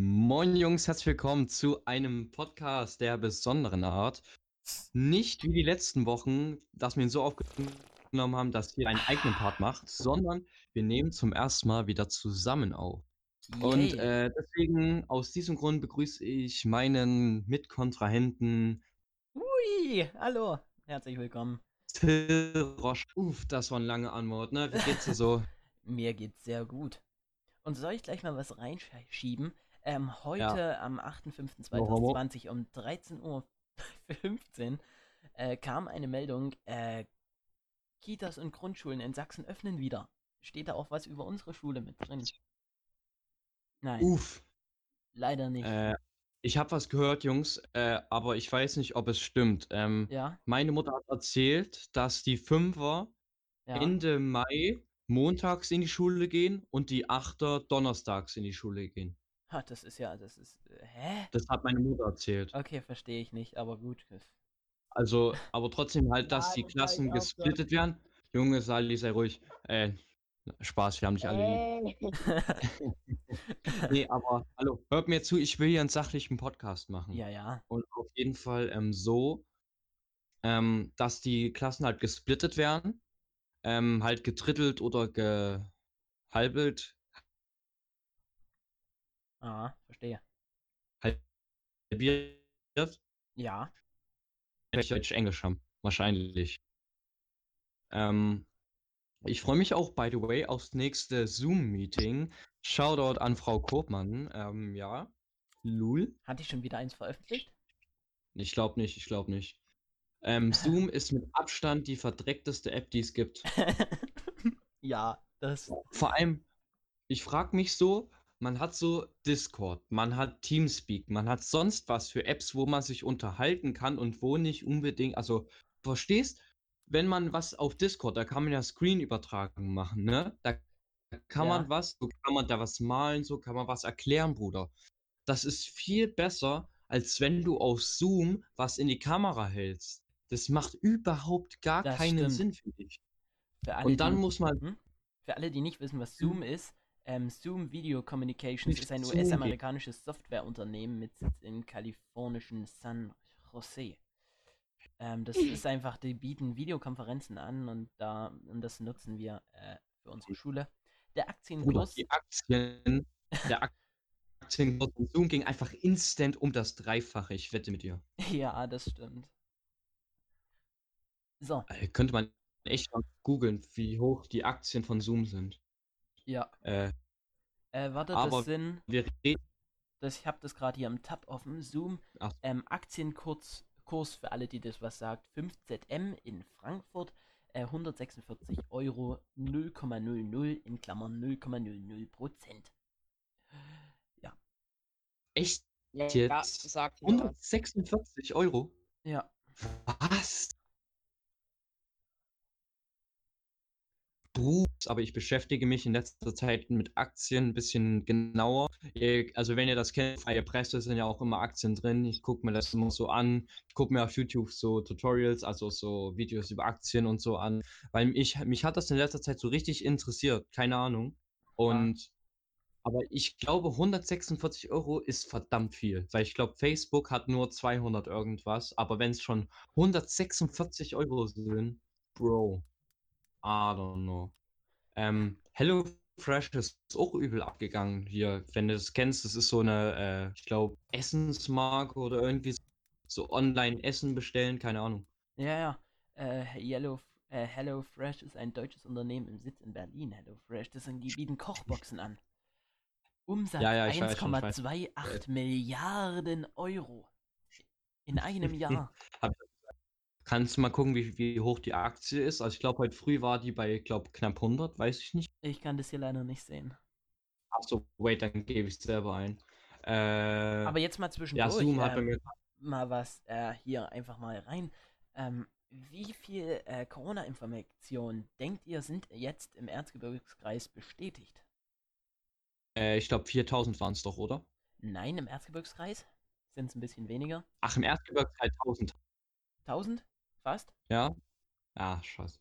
Moin Jungs, herzlich willkommen zu einem Podcast der besonderen Art. Nicht wie die letzten Wochen, dass wir ihn so aufgenommen haben, dass ihr einen eigenen Part macht, sondern wir nehmen zum ersten Mal wieder zusammen auf. Und Yay. äh, deswegen, aus diesem Grund begrüße ich meinen Mitkontrahenten Ui, hallo, herzlich willkommen. Till Roche. Uff, das war eine lange Antwort, ne? Wie geht's dir so? Mir geht's sehr gut. Und soll ich gleich mal was reinschieben? Ähm, heute am 8.5.2020 um 13.15 Uhr äh, kam eine Meldung, äh, Kitas und Grundschulen in Sachsen öffnen wieder. Steht da auch was über unsere Schule mit drin? Nein, Uff. leider nicht. Äh, ich habe was gehört, Jungs, äh, aber ich weiß nicht, ob es stimmt. Ähm, ja, Meine Mutter hat erzählt, dass die Fünfer ja. Ende Mai montags in die Schule gehen und die Achter donnerstags in die Schule gehen. Ha, das ist ja, das ist, äh, hä? Das hat meine Mutter erzählt. Okay, verstehe ich nicht, aber gut. Also, aber trotzdem halt, dass die Klassen gesplittet werden. Junge, Sali, sei ruhig. Äh, Spaß, wir haben nicht alle lieb. Nee, aber hallo, hört mir zu, ich will hier einen sachlichen Podcast machen. ja, ja. Und auf jeden Fall ähm, so, ähm, dass die Klassen halt gesplittet werden, ähm, halt gedrittelt oder gehalbelt, Ah, verstehe. halbiert, Ja. welche Deutsch Englisch haben, wahrscheinlich. Ähm, ich freue mich auch, by the way, aufs nächste Zoom-Meeting. Shoutout an Frau Koopmann. Ähm, ja, Lul. Hat die schon wieder eins veröffentlicht? Ich glaube nicht, ich glaube nicht. Ähm, Zoom ist mit Abstand die verdreckteste App, die es gibt. ja, das. Vor allem, ich frage mich so, man hat so Discord, man hat Teamspeak, man hat sonst was für Apps, wo man sich unterhalten kann und wo nicht unbedingt, also verstehst, wenn man was auf Discord, da kann man ja Screen-Übertragung machen, ne? Da kann Ja. man was, so kann man da was malen, so kann man was erklären, Bruder. Das ist viel besser, als wenn du auf Zoom was in die Kamera hältst. Das macht überhaupt gar Das keinen stimmt. Sinn, finde ich. Für alle, Und dann die, muss man, hm? für alle, die nicht wissen, was Zoom ist, ähm, Zoom Video Communications ist ein. US-amerikanisches Softwareunternehmen mit Sitz im kalifornischen San Jose. Ähm, das ist einfach, die bieten Videokonferenzen an und da und das nutzen wir äh, für unsere Schule. Der Aktienkurs, die Aktien, der Aktienkurs von Zoom ging einfach instant um das Dreifache. Ich wette mit dir. ja, das stimmt. So, Äh, könnte man echt mal googeln, wie hoch die Aktien von Zoom sind. ja. Äh, Äh, warte, Aber- das sind wir reden. Das, ich habe das gerade hier am Tab offen. Zoom. Ach. Ähm, Aktienkurs Kurs für alle, die das was sagt. 5ZM in Frankfurt. Äh, 146 Euro 0,00 in Klammern 0,00 Prozent. Echt Ja, jetzt? sagt mir was. 146 Euro? Ja. Was? Bruder, aber ich beschäftige mich in letzter Zeit mit Aktien ein bisschen genauer. Also wenn ihr das kennt, freie Presse sind ja auch immer Aktien drin. Ich gucke mir das immer so an. Ich gucke mir auf YouTube so Tutorials, also so Videos über Aktien und so an. Weil ich, mich hat das in letzter Zeit so richtig interessiert. Keine Ahnung. Und aber ich glaube, 146 Euro ist verdammt viel, weil ich glaube, Facebook hat nur 200 irgendwas, aber wenn es schon 146 Euro sind, Bro, I don't know. Ähm, HelloFresh ist auch übel abgegangen hier, wenn du das kennst, das ist so eine, äh, ich glaube, Essensmarke oder irgendwie so online Essen bestellen, keine Ahnung. Ja, ja. Äh, Yellow, äh, HelloFresh ist ein deutsches Unternehmen im Sitz in Berlin. HelloFresh, das sind, die bieten Kochboxen an. Umsatz Ja, ja, ich weiß schon, ich weiß. 1,28 Milliarden Euro. In einem Jahr. Kannst du mal gucken, wie, wie hoch die Aktie ist? Also ich glaube, heute früh war die bei, glaube knapp 100, weiß ich nicht. Ich kann das hier leider nicht sehen. Achso, wait, dann gebe ich es selber ein. Äh, Aber jetzt mal ja, zwischendurch. Zoom hat bei ähm, mir. mal was äh, hier einfach mal rein. Ähm, wie viel äh, Corona-Informationen denkt ihr sind jetzt im Erzgebirgskreis bestätigt? Äh, ich glaube, 4000 waren es doch, oder? Nein, im Erzgebirgskreis sind es ein bisschen weniger. Ach, im Erzgebirge halt 1000. 1000? Fast? Ja? Ah, scheiße.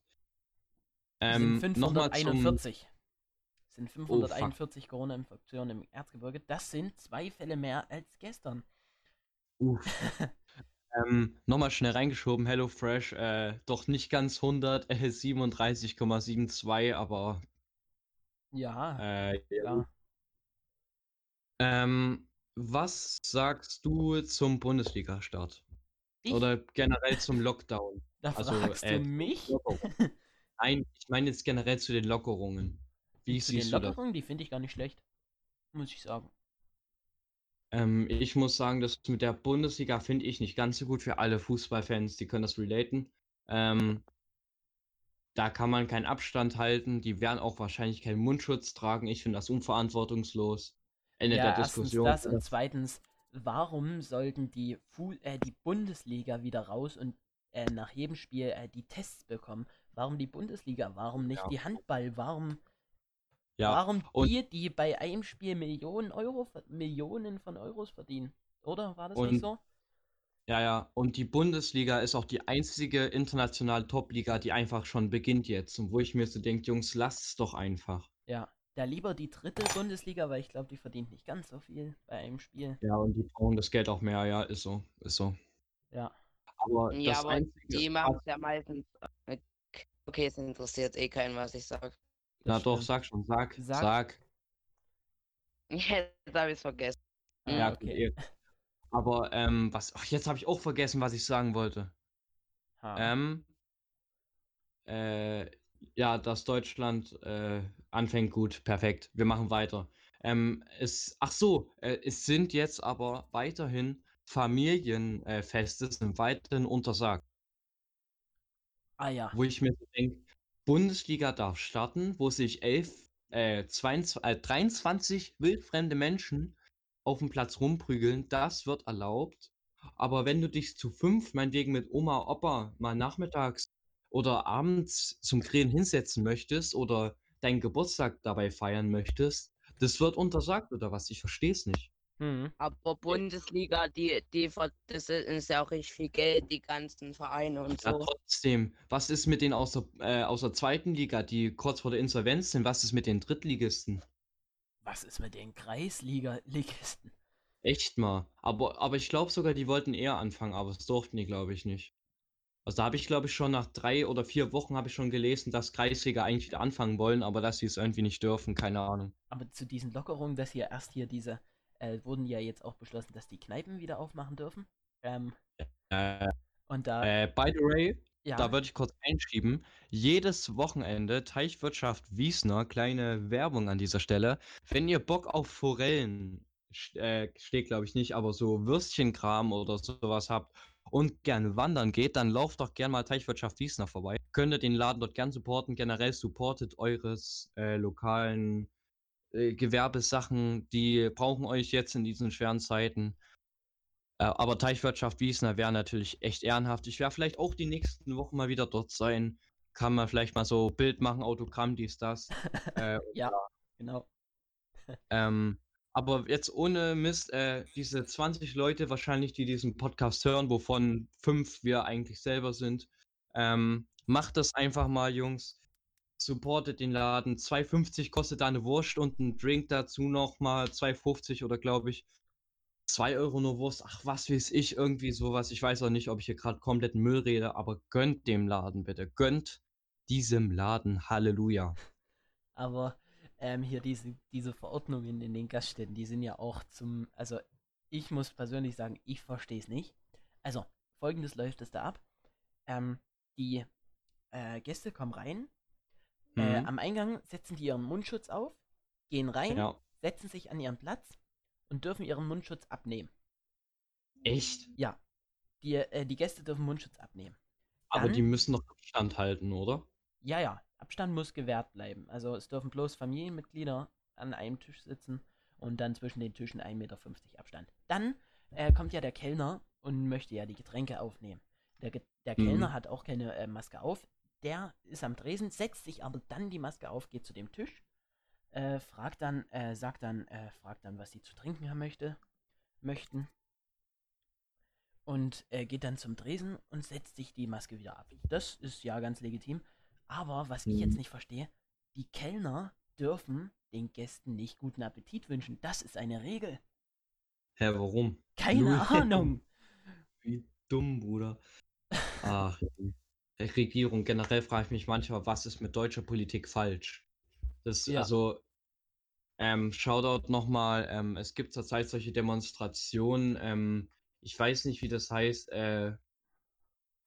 Es Ähm, sind nochmal zum. 541. sind 541 oh, Corona-Infektionen im Erzgebirge. Das sind zwei Fälle mehr als gestern. Uff. ähm, Nochmal schnell reingeschoben, HelloFresh, äh, doch nicht ganz 100, äh, 37,72, aber. Ja, äh, ja. Ähm, was sagst du zum Bundesliga-Start? Oder generell zum Lockdown? Da also, fragst äh, du mich? Nein, ich meine jetzt generell zu den Lockerungen. Wie zu siehst den Lockerungen, die finde ich gar nicht schlecht. Muss ich sagen. Ähm, ich muss sagen, das mit der Bundesliga finde ich nicht ganz so gut für alle Fußballfans, die können das relaten. Ähm, da kann man keinen Abstand halten, die werden auch wahrscheinlich keinen Mundschutz tragen. Ich finde das unverantwortungslos. Ende ja, der Diskussion. Das und zweitens, warum sollten die, Fu äh, die Bundesliga wieder raus und äh, nach jedem Spiel äh, die Tests bekommen? Warum die Bundesliga? Warum nicht ja. die Handball? Warum ja, Warum die, die bei einem Spiel Millionen Euro, Millionen von Euros verdienen? Oder war das und, nicht so? Ja, ja. Und die Bundesliga ist auch die einzige internationale Top-Liga, die einfach schon beginnt jetzt. Und wo ich mir so denke, Jungs, lasst es doch einfach. Ja, da lieber die dritte Bundesliga, weil ich glaube, die verdient nicht ganz so viel bei einem Spiel. Ja, und die brauchen das Geld auch mehr, ja, ist so, ist so. Ja. Aber, ja, aber einzige, die machen es ja meistens. Okay, es interessiert eh keinen, was ich sage. Na doch, sag schon, sag, sag. sag. Jetzt habe ich es vergessen. Ja, okay. Aber, ähm, was, ach, jetzt habe ich auch vergessen, was ich sagen wollte. Ha. Ähm, äh, ja, dass Deutschland äh, anfängt gut, perfekt. Wir machen weiter. Ähm, es, ach so, äh, es sind jetzt aber weiterhin Familienfeste, sind weiterhin untersagt. Ah ja. Wo ich mir denke, Bundesliga darf starten, wo sich elf, äh, 22, äh, 23 wildfremde Menschen auf dem Platz rumprügeln, das wird erlaubt. Aber wenn du dich zu fünf, meinetwegen mit Oma, Opa, mal nachmittags oder abends zum Grillen hinsetzen möchtest oder deinen Geburtstag dabei feiern möchtest, das wird untersagt oder was? Ich verstehe es nicht. Mhm. Aber Bundesliga, die, die, das ist ja auch richtig viel Geld, die ganzen Vereine und Ja, so. trotzdem. Was ist mit den aus der, äh, aus der zweiten Liga, die kurz vor der Insolvenz sind? Was ist mit den Drittligisten? Was ist mit den Kreisliga-Ligisten? Echt mal. Aber, aber ich glaube sogar, die wollten eher anfangen, aber das durften die, glaube ich, nicht. Also da habe ich, glaube ich, schon nach drei oder vier Wochen habe ich schon gelesen, dass Kreisliga eigentlich wieder anfangen wollen, aber dass sie es irgendwie nicht dürfen, keine Ahnung. Aber zu diesen Lockerungen, dass hier erst hier diese äh, wurden ja jetzt auch beschlossen, dass die Kneipen wieder aufmachen dürfen. Ähm, äh, und da. Äh, by the way, ja. da würde ich kurz einschieben. Jedes Wochenende Teichwirtschaft Wiesner, kleine Werbung an dieser Stelle. Wenn ihr Bock auf Forellen äh, steht, glaube ich nicht, aber so Würstchenkram oder sowas habt und gerne wandern geht, dann lauft doch gerne mal Teichwirtschaft Wiesner vorbei. Könnt ihr den Laden dort gern supporten. Generell supportet eures äh, lokalen äh, Gewerbesachen, die brauchen euch jetzt in diesen schweren Zeiten. Äh, aber Teichwirtschaft Wiesner wäre natürlich echt ehrenhaft. Ich werde vielleicht auch die nächsten Wochen mal wieder dort sein. Kann man vielleicht mal so Bild machen, Autogramm, dies, das. äh, ja, genau. ähm, aber jetzt ohne Mist, äh, diese 20 Leute wahrscheinlich, die diesen Podcast hören, wovon fünf wir eigentlich selber sind, ähm, macht das einfach mal, Jungs supportet den Laden. 2,50 kostet da eine Wurst und ein Drink dazu nochmal 2,50 oder glaube ich 2 Euro nur Wurst. Ach, was weiß ich, irgendwie sowas. Ich weiß auch nicht, ob ich hier gerade komplett Müll rede, aber gönnt dem Laden bitte. Gönnt diesem Laden. Halleluja. Aber ähm, hier diese, diese Verordnungen in den Gaststätten, die sind ja auch zum, also ich muss persönlich sagen, ich verstehe es nicht. Also, folgendes läuft es da ab. Ähm, die äh, Gäste kommen rein, äh, mhm. am Eingang setzen die ihren Mundschutz auf, gehen rein, ja. setzen sich an ihren Platz und dürfen ihren Mundschutz abnehmen. Echt? Ja. Die, äh, die Gäste dürfen Mundschutz abnehmen. Dann, Aber die müssen noch Abstand halten, oder? Ja, ja. Abstand muss gewährt bleiben. Also es dürfen bloß Familienmitglieder an einem Tisch sitzen und dann zwischen den Tischen 1,50 Meter Abstand. Dann äh, kommt ja der Kellner und möchte ja die Getränke aufnehmen. Der, der Kellner mhm. hat auch keine äh, Maske auf, der ist am Dresen, setzt sich aber dann die Maske auf, geht zu dem Tisch, äh, fragt dann, äh, sagt dann, äh, fragt dann, was sie zu trinken haben möchte, möchten. Und äh, geht dann zum Dresen und setzt sich die Maske wieder ab. Das ist ja ganz legitim. Aber was ich jetzt mhm. nicht verstehe, die Kellner dürfen den Gästen nicht guten Appetit wünschen. Das ist eine Regel. Hä, warum? Keine Null. Ahnung. Wie dumm, Bruder. Ach, Regierung, generell frage ich mich manchmal, was ist mit deutscher Politik falsch? Das, ja. also, ähm, Shoutout nochmal, ähm, es gibt zurzeit solche Demonstrationen, ähm, ich weiß nicht, wie das heißt, äh,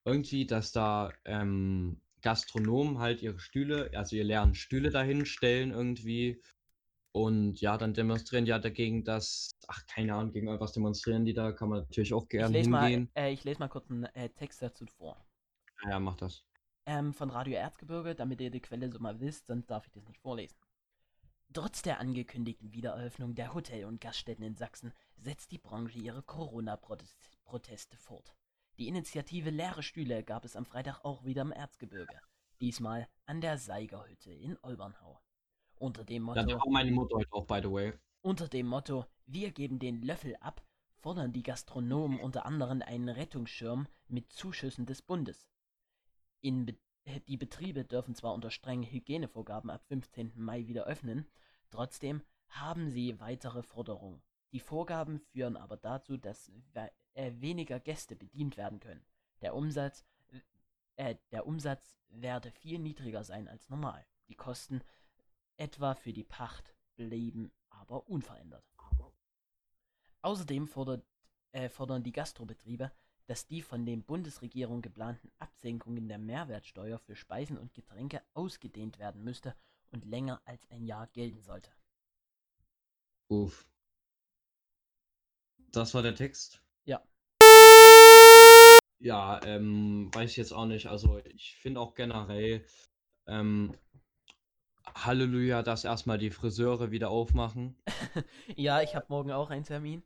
irgendwie, dass da ähm, Gastronomen halt ihre Stühle, also ihr leeren Stühle dahin stellen irgendwie und ja, dann demonstrieren die ja dagegen, dass, ach, keine Ahnung, gegen irgendwas demonstrieren die da, kann man natürlich auch gerne ich hingehen. Mal, äh, ich lese mal kurz einen äh, Text dazu vor. Ja, mach das. Ähm, von Radio Erzgebirge, damit ihr die Quelle so mal wisst, sonst darf ich das nicht vorlesen. Trotz der angekündigten Wiedereröffnung der Hotel- und Gaststätten in Sachsen setzt die Branche ihre Corona-Proteste fort. Die Initiative Leere Stühle gab es am Freitag auch wieder im Erzgebirge. Diesmal an der Seigerhütte in Olbernhau. Unter dem Motto. Da war meine Mutter heute auch, by the way. Unter dem Motto, wir geben den Löffel ab, fordern die Gastronomen unter anderem einen Rettungsschirm mit Zuschüssen des Bundes. Be die Betriebe dürfen zwar unter strengen Hygienevorgaben ab 15. Mai wieder öffnen, trotzdem haben sie weitere Forderungen. Die Vorgaben führen aber dazu, dass äh, weniger Gäste bedient werden können. Der Umsatz, äh, der Umsatz werde viel niedriger sein als normal. Die Kosten etwa für die Pacht blieben aber unverändert. Außerdem fordert, äh, fordern die Gastrobetriebe, dass die von den Bundesregierung geplanten Absenkungen der Mehrwertsteuer für Speisen und Getränke ausgedehnt werden müsste und länger als ein Jahr gelten sollte. Uff. Das war der Text? Ja. Ja, ähm, weiß ich jetzt auch nicht. Also ich finde auch generell, ähm, Halleluja, dass erstmal die Friseure wieder aufmachen. ja, ich habe morgen auch einen Termin.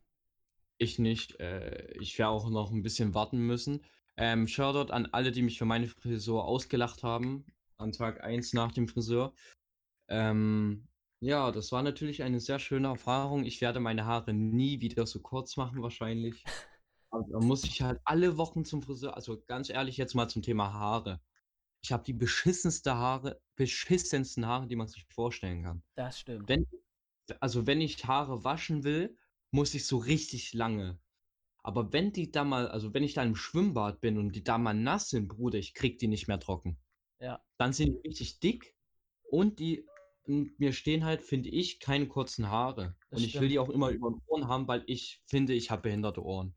Ich nicht. Äh, ich werde auch noch ein bisschen warten müssen. Ähm, Shoutout an alle, die mich für meine Frisur ausgelacht haben. An Tag 1 nach dem Friseur. Ähm, ja, das war natürlich eine sehr schöne Erfahrung. Ich werde meine Haare nie wieder so kurz machen, wahrscheinlich. Aber da muss ich halt alle Wochen zum Friseur. Also ganz ehrlich, jetzt mal zum Thema Haare. Ich habe die beschissenste Haare, beschissensten Haare, die man sich vorstellen kann. Das stimmt. Wenn, also wenn ich Haare waschen will, muss ich so richtig lange. Aber wenn die da mal, also wenn ich da im Schwimmbad bin und die da mal nass sind, Bruder, ich krieg die nicht mehr trocken. Ja. Dann sind die richtig dick und die mir stehen halt, finde ich, keine kurzen Haare. Das und ich will die auch immer über den Ohren haben, weil ich finde, ich habe behinderte Ohren.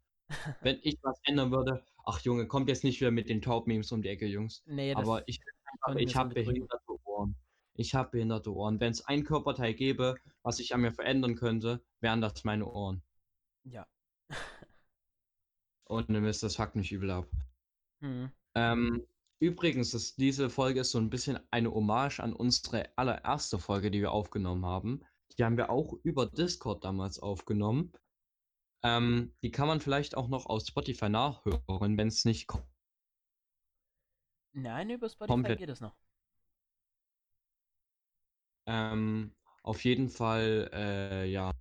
Wenn ich was ändern würde, ach Junge, kommt jetzt nicht wieder mit den Taubmemes um die Ecke, Jungs. Nee, Aber ich, ich habe behinderte Ohren. Ich habe behinderte Ohren. Wenn es ein Körperteil gäbe, was ich an mir verändern könnte, wären das meine Ohren. Ja. Und dann ist das fuckt mich übel ab. Hm. Ähm, übrigens, ist, diese Folge ist so ein bisschen eine Hommage an unsere allererste Folge, die wir aufgenommen haben. Die haben wir auch über Discord damals aufgenommen. Ähm, die kann man vielleicht auch noch aus Spotify nachhören, wenn es nicht kommt. Nein, über Spotify komplett. geht es noch. Ähm, auf jeden Fall, äh, ja.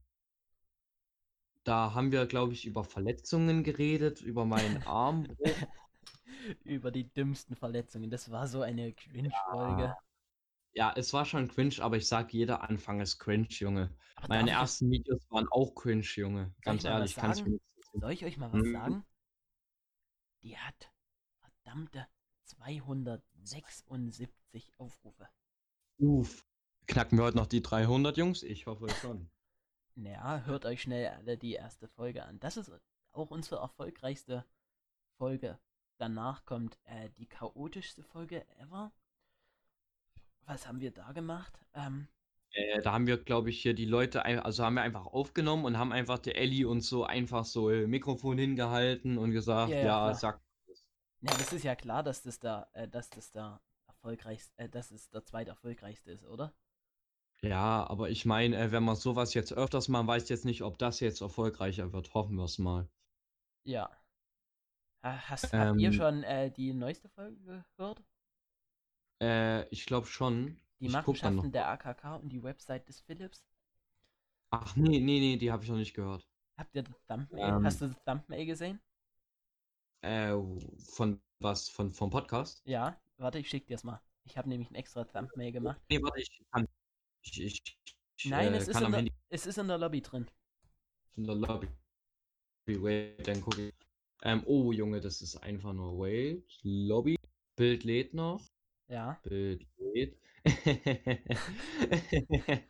Da haben wir, glaube ich, über Verletzungen geredet, über meinen Arm. über die dümmsten Verletzungen. Das war so eine Cringe-Folge. Ja. Ja. es war schon cringe, aber ich sag, jeder Anfang ist cringe, Junge. Aber Meine ersten das... Videos waren auch cringe, Junge. Ganz ehrlich, kannst du Soll ich euch mal was hm. sagen? Die hat verdammte 276 Aufrufe. Uff. Knacken wir heute noch die 300, Jungs? Ich hoffe schon. Naja, hört euch schnell alle die erste Folge an. Das ist auch unsere erfolgreichste Folge. Danach kommt äh, die chaotischste Folge ever. Was haben wir da gemacht? Ähm, äh, da haben wir, glaube ich, hier die Leute, also haben wir einfach aufgenommen und haben einfach der Ellie und so einfach so Mikrofon hingehalten und gesagt, ja, ja, ja sag. Ja, das ist ja klar, dass das da, äh, dass das da erfolgreichste, äh, dass es der zweiterfolgreichste ist, oder? Ja, aber ich meine, äh, wenn man sowas jetzt öfters mal weiß jetzt nicht, ob das jetzt erfolgreicher wird. Hoffen wir es mal. Ja. Hast, ähm, habt ihr ähm. schon äh, die neueste Folge gehört? Äh, ich glaube schon. Die ich Machenschaften der AKK und die Website des Philips? Ach nee, nee, nee, die habe ich noch nicht gehört. Habt ihr das Thumbnail? Ähm, Hast du das Thumbnail gesehen? Äh, von was? Von, vom Podcast? Ja, warte, ich schick dir das mal. Ich habe nämlich ein extra Thumbnail gemacht. Nee, warte, ich kann ich, ich Nein, äh, es, ist in der, es ist in der Lobby drin. In der Lobby. Wait, dann gucke ich. Ähm, oh Junge, das ist einfach nur Wait. Lobby. Bild lädt noch. Ja. Bild lädt.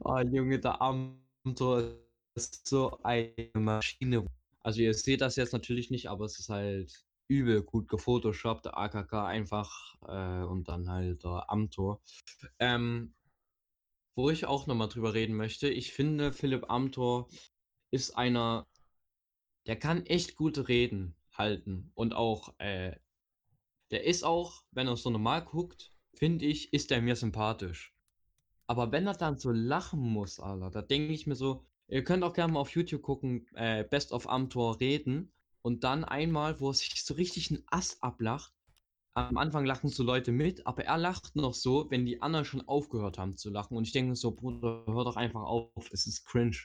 oh Junge, der Amtor ist so eine Maschine. Also ihr seht das jetzt natürlich nicht, aber es ist halt übel gut gefotoshoppt, AKK einfach äh, und dann halt der Amtor. Ähm, wo ich auch nochmal drüber reden möchte, ich finde, Philipp Amthor ist einer, der kann echt gute Reden halten und auch, äh, der ist auch, wenn er so normal guckt, finde ich, ist er mir sympathisch. Aber wenn er dann so lachen muss, Alter, da denke ich mir so, ihr könnt auch gerne mal auf YouTube gucken, äh, Best of Amtor reden und dann einmal, wo er sich so richtig ein Ass ablacht am Anfang lachen so Leute mit, aber er lacht noch so, wenn die anderen schon aufgehört haben zu lachen. Und ich denke so, Bruder, hör doch einfach auf, es ist cringe.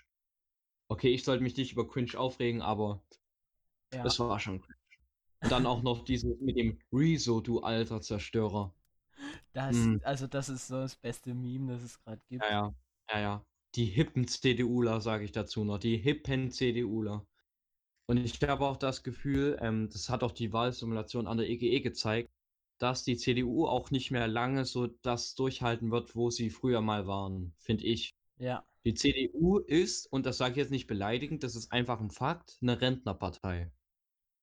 Okay, ich sollte mich nicht über cringe aufregen, aber ja. das war schon cringe. Und dann auch noch dieses mit dem Rezo, du alter Zerstörer. Das, hm. Also das ist so das beste Meme, das es gerade gibt. Ja, ja, ja, ja. Die hippen CDUler, sage ich dazu noch. Die hippen CDUler. Und ich habe auch das Gefühl, ähm, das hat auch die Wahlsimulation an der EGE e gezeigt, dass die CDU auch nicht mehr lange so das durchhalten wird, wo sie früher mal waren, finde ich. Ja. Die CDU ist, und das sage ich jetzt nicht beleidigend, das ist einfach ein Fakt, eine Rentnerpartei.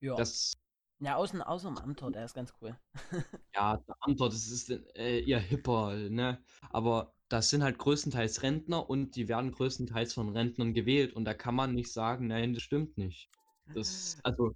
Ja. Das, ja, außen, außer dem Amtor, der ist ganz cool. ja, der Amtor, das ist äh, hipper, ne? Aber das sind halt größtenteils Rentner und die werden größtenteils von Rentnern gewählt und da kann man nicht sagen, nein, das stimmt nicht. Das, also,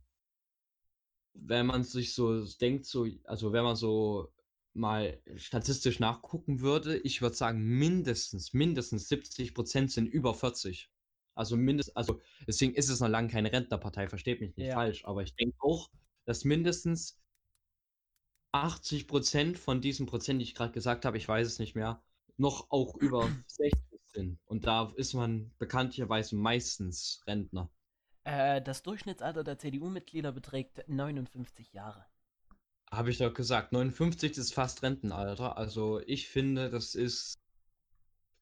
wenn man sich so denkt, so, also wenn man so mal statistisch nachgucken würde, ich würde sagen, mindestens, mindestens 70 Prozent sind über 40. Also mindestens, also deswegen ist es noch lange keine Rentnerpartei, versteht mich nicht ja. falsch, aber ich denke auch, dass mindestens 80 Prozent von diesem Prozent, die ich gerade gesagt habe, ich weiß es nicht mehr, noch auch über 60 sind. Und da ist man bekanntlicherweise meistens Rentner. Äh, das Durchschnittsalter der CDU-Mitglieder beträgt 59 Jahre. Habe ich doch gesagt, 59 ist fast Rentenalter. Also ich finde, das ist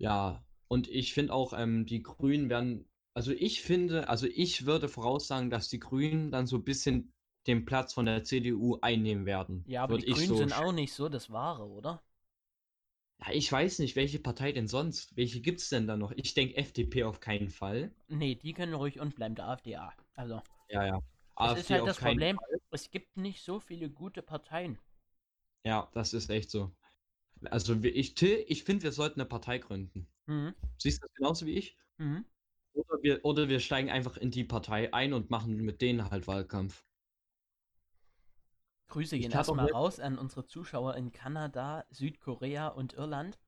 ja, und ich finde auch, ähm, die Grünen werden, also ich finde, also ich würde voraussagen, dass die Grünen dann so ein bisschen den Platz von der CDU einnehmen werden. Ja, aber die Grünen so sind auch nicht so das Wahre, oder? Ja, ich weiß nicht, welche Partei denn sonst? Welche gibt es denn da noch? Ich denke FDP auf keinen Fall. Nee, die können ruhig und bleiben der AfD. Also. Ja, ja. Das AfD ist halt das Problem. Fall. Es gibt nicht so viele gute Parteien. Ja, das ist echt so. Also ich, ich finde, wir sollten eine Partei gründen. Mhm. Siehst du das genauso wie ich? Mhm. Oder, wir, oder wir steigen einfach in die Partei ein und machen mit denen halt Wahlkampf. Grüße gehen erstmal raus an unsere Zuschauer in Kanada, Südkorea und Irland.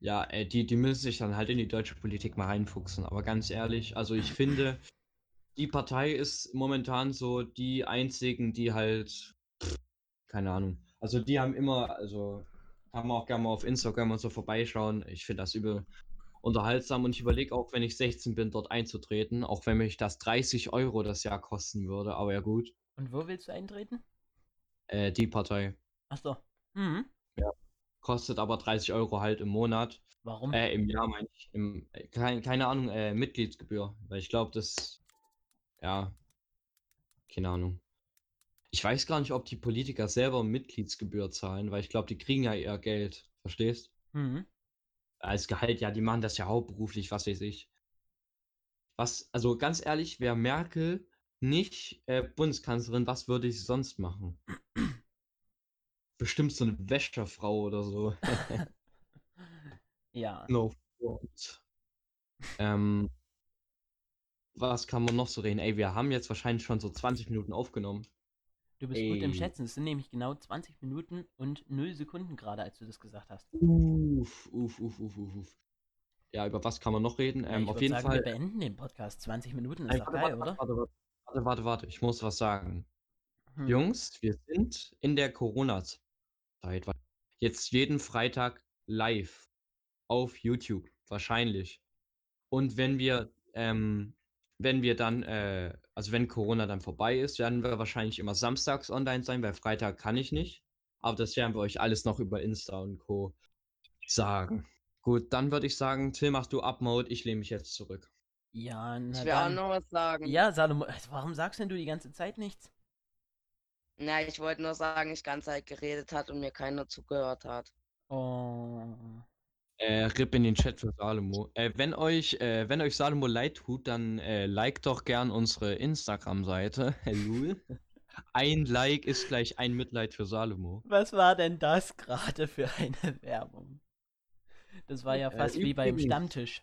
Ja, äh, die, die müssen sich dann halt in die deutsche Politik mal reinfuchsen. Aber ganz ehrlich, also ich finde, die Partei ist momentan so die einzigen, die halt, keine Ahnung. Also die haben immer, also kann man auch gerne mal auf Instagram und so vorbeischauen. Ich finde das übel unterhaltsam und ich überlege auch, wenn ich 16 bin, dort einzutreten, auch wenn mich das 30 Euro das Jahr kosten würde. Aber ja gut. Und wo willst du eintreten? Äh, die Partei. Achso. Mhm. Ja. Kostet aber 30 Euro halt im Monat. Warum? Äh, im Jahr meine ich. Im, äh, kein, keine Ahnung, äh, Mitgliedsgebühr. Weil ich glaube, das. Ja. Keine Ahnung. Ich weiß gar nicht, ob die Politiker selber Mitgliedsgebühr zahlen, weil ich glaube, die kriegen ja eher Geld. Verstehst? Mhm. Als Gehalt, ja, die machen das ja hauptberuflich, was weiß ich. Was, also ganz ehrlich, wer Merkel nicht äh, Bundeskanzlerin, was würde ich sonst machen? Bestimmt so eine Wäscherfrau oder so. ja. No front. ähm, was kann man noch so reden? Ey, wir haben jetzt wahrscheinlich schon so 20 Minuten aufgenommen. Du bist Ey. gut im Schätzen. Es sind nämlich genau 20 Minuten und 0 Sekunden gerade, als du das gesagt hast. Uff, uff, uff, uff, uff. Ja, über was kann man noch reden? Ähm, ja, auf jeden sagen, Fall. Wir beenden den Podcast. 20 Minuten ist Ey, doch geil, warte, oder? Warte, warte, Warte, warte, warte, ich muss was sagen. Hm. Jungs, wir sind in der Corona-Zeit. Jetzt jeden Freitag live auf YouTube, wahrscheinlich. Und wenn wir, ähm, wenn wir dann, äh, also wenn Corona dann vorbei ist, werden wir wahrscheinlich immer samstags online sein, weil Freitag kann ich nicht. Aber das werden wir euch alles noch über Insta und Co. sagen. Gut, dann würde ich sagen, Till, machst du Upmode, ich lehne mich jetzt zurück. Ja, na Ich will auch dann. noch was sagen. Ja, Salomo, also warum sagst denn du die ganze Zeit nichts? Na, ich wollte nur sagen, ich ganze Zeit geredet hat und mir keiner zugehört hat. Oh. Äh, RIP in den Chat für Salomo. Äh, wenn euch, äh, wenn euch Salomo leid tut, dann äh, liked doch gern unsere Instagram-Seite. Lul. Ein Like ist gleich ein Mitleid für Salomo. Was war denn das gerade für eine Werbung? Das war ja Äh, fast wie beim Stammtisch.